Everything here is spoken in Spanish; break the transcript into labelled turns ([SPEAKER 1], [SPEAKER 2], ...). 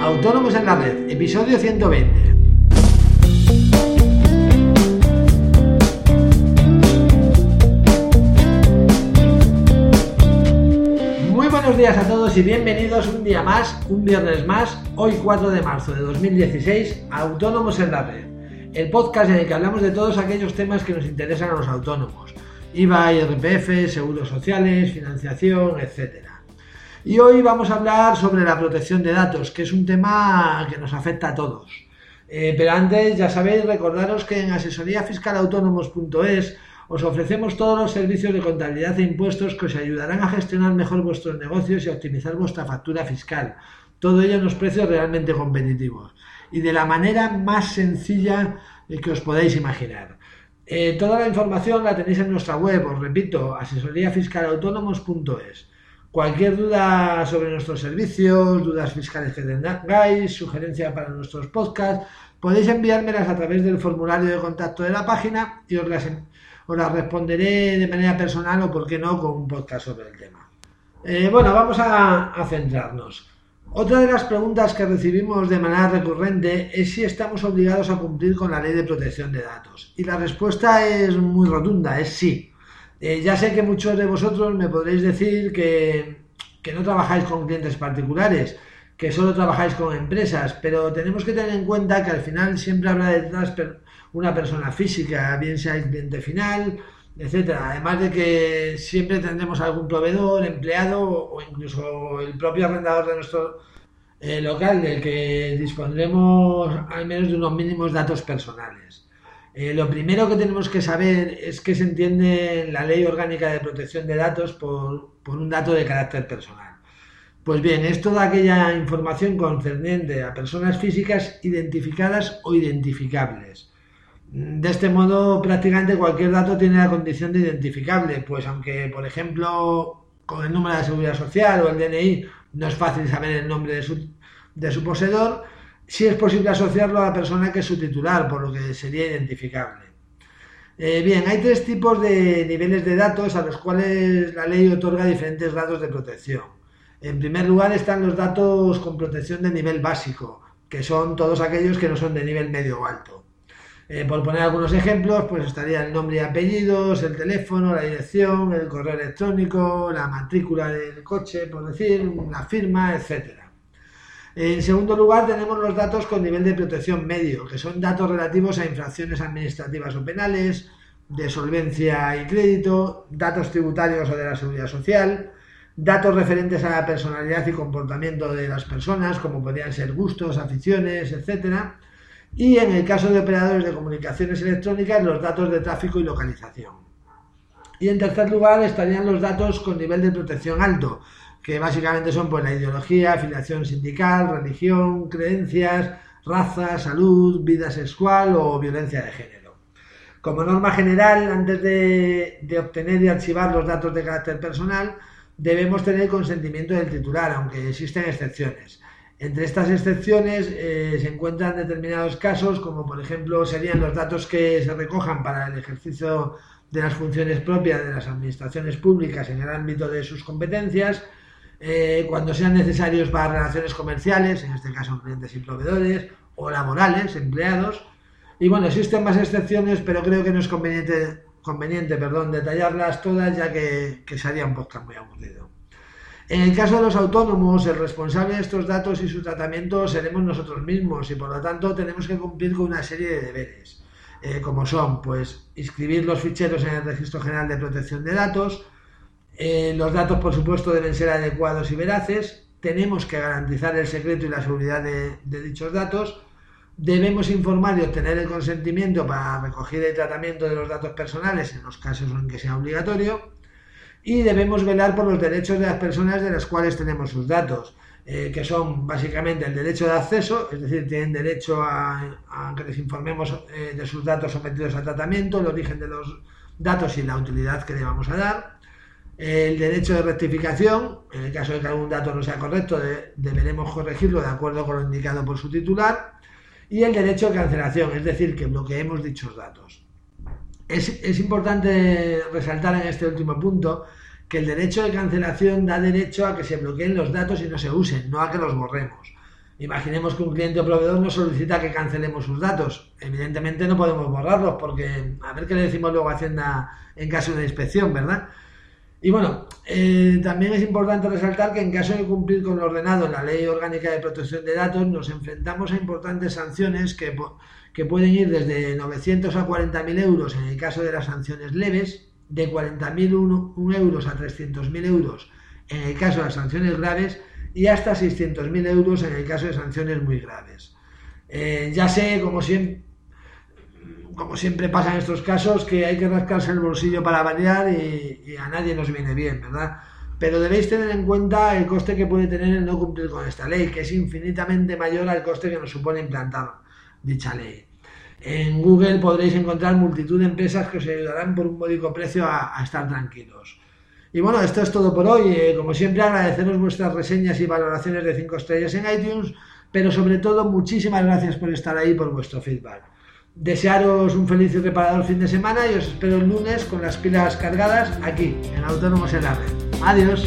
[SPEAKER 1] Autónomos en la Red, episodio 120. Muy buenos días a todos y bienvenidos un día más, un viernes más, hoy 4 de marzo de 2016, Autónomos en la Red, el podcast en el que hablamos de todos aquellos temas que nos interesan a los autónomos, IVA, IRPF, seguros sociales, financiación, etcétera. Y hoy vamos a hablar sobre la protección de datos, que es un tema que nos afecta a todos. Eh, pero antes, ya sabéis, recordaros que en asesoríafiscalautónomos.es os ofrecemos todos los servicios de contabilidad e impuestos que os ayudarán a gestionar mejor vuestros negocios y a optimizar vuestra factura fiscal. Todo ello en unos precios realmente competitivos y de la manera más sencilla que os podáis imaginar. Eh, toda la información la tenéis en nuestra web, os repito, asesoríafiscalautónomos.es. Cualquier duda sobre nuestros servicios, dudas fiscales que tengáis, sugerencia para nuestros podcasts, podéis enviármelas a través del formulario de contacto de la página y os las, responderé de manera personal o, por qué no, con un podcast sobre el tema. Eh, bueno, vamos a, a centrarnos. Otra de las preguntas que recibimos de manera recurrente es si estamos obligados a cumplir con la ley de protección de datos. Y la respuesta es muy rotunda, es sí. Eh, ya sé que muchos de vosotros me podréis decir que, no trabajáis con clientes particulares, que solo trabajáis con empresas, pero tenemos que tener en cuenta que al final siempre habrá detrás una persona física, bien sea el cliente final, etcétera. Además de que siempre tendremos algún proveedor, empleado o incluso el propio arrendador de nuestro eh, local del que dispondremos al menos de unos mínimos datos personales. Eh, lo primero que tenemos que saber es que se entiende la Ley Orgánica de Protección de Datos por, un dato de carácter personal. Pues bien, es toda aquella información concerniente a personas físicas identificadas o identificables. De este modo, prácticamente cualquier dato tiene la condición de identificable, pues aunque, por ejemplo, con el número de seguridad social o el DNI no es fácil saber el nombre de su, de su poseedor, si es posible asociarlo a la persona que es su titular, por lo que sería identificable. Eh, bien, hay tres tipos de niveles de datos a los cuales la ley otorga diferentes grados de protección. En primer lugar están los datos con protección de nivel básico, que son todos aquellos que no son de nivel medio o alto. Eh, por poner algunos ejemplos, pues estaría el nombre y apellidos, el teléfono, la dirección, el correo electrónico, la matrícula del coche, por decir, la firma, etcétera. En segundo lugar, tenemos los datos con nivel de protección medio, que son datos relativos a infracciones administrativas o penales, de solvencia y crédito, datos tributarios o de la seguridad social, datos referentes a la personalidad y comportamiento de las personas, como podrían ser gustos, aficiones, etc. Y en el caso de operadores de comunicaciones electrónicas, los datos de tráfico y localización. Y en tercer lugar estarían los datos con nivel de protección alto, que básicamente son pues, la ideología, afiliación sindical, religión, creencias, raza, salud, vida sexual o violencia de género. Como norma general, antes de, obtener y archivar los datos de carácter personal, debemos tener consentimiento del titular, aunque existen excepciones. Entre estas excepciones eh, se encuentran determinados casos, como por ejemplo serían los datos que se recojan para el ejercicio de las funciones propias de las administraciones públicas en el ámbito de sus competencias, eh, cuando sean necesarios para relaciones comerciales, en este caso clientes y proveedores, o laborales, empleados. Y bueno, existen más excepciones, pero creo que no es conveniente, conveniente perdón, detallarlas todas, ya que, que sería un podcast muy aburrido. En el caso de los autónomos, el responsable de estos datos y su tratamiento seremos nosotros mismos y por lo tanto tenemos que cumplir con una serie de deberes, eh, como son, pues, inscribir los ficheros en el Registro General de Protección de Datos, eh, los datos, por supuesto, deben ser adecuados y veraces. Tenemos que garantizar el secreto y la seguridad de, dichos datos. Debemos informar y obtener el consentimiento para recogida y tratamiento de los datos personales en los casos en que sea obligatorio. Y debemos velar por los derechos de las personas de las cuales tenemos sus datos, eh, que son básicamente el derecho de acceso, es decir, tienen derecho a, que les informemos eh, de sus datos sometidos a tratamiento, el origen de los datos y la utilidad que le vamos a dar el derecho de rectificación, en el caso de que algún dato no sea correcto, deberemos corregirlo de acuerdo con lo indicado por su titular. Y el derecho de cancelación, es decir, que bloqueemos dichos datos. Es, importante resaltar en este último punto que el derecho de cancelación da derecho a que se bloqueen los datos y no se usen, no a que los borremos. Imaginemos que un cliente o proveedor nos solicita que cancelemos sus datos. Evidentemente no podemos borrarlos porque a ver qué le decimos luego a Hacienda en caso de inspección, ¿verdad? Y bueno, eh, también es importante resaltar que en caso de cumplir con lo ordenado en la Ley Orgánica de Protección de Datos, nos enfrentamos a importantes sanciones que, pueden ir desde 900 a 40.000 euros en el caso de las sanciones leves, de 40.000 euros a 300.000 euros en el caso de las sanciones graves y hasta 600.000 euros en el caso de sanciones muy graves. Eh, ya sé, como siempre, como siempre pasa en estos casos, que hay que rascarse el bolsillo para variar y, a nadie nos viene bien, ¿verdad? Pero debéis tener en cuenta el coste que puede tener el no cumplir con esta ley, que es infinitamente mayor al coste que nos supone implantar dicha ley. En Google podréis encontrar multitud de empresas que os ayudarán por un módico precio a, estar tranquilos. Y bueno, esto es todo por hoy. Eh, como siempre, agradeceros vuestras reseñas y valoraciones de 5 estrellas en iTunes, pero sobre todo muchísimas gracias por estar ahí y por vuestro feedback. Desearos un feliz y reparador fin de semana y os espero el lunes con las pilas cargadas aquí, en Autónomos en la. Adiós.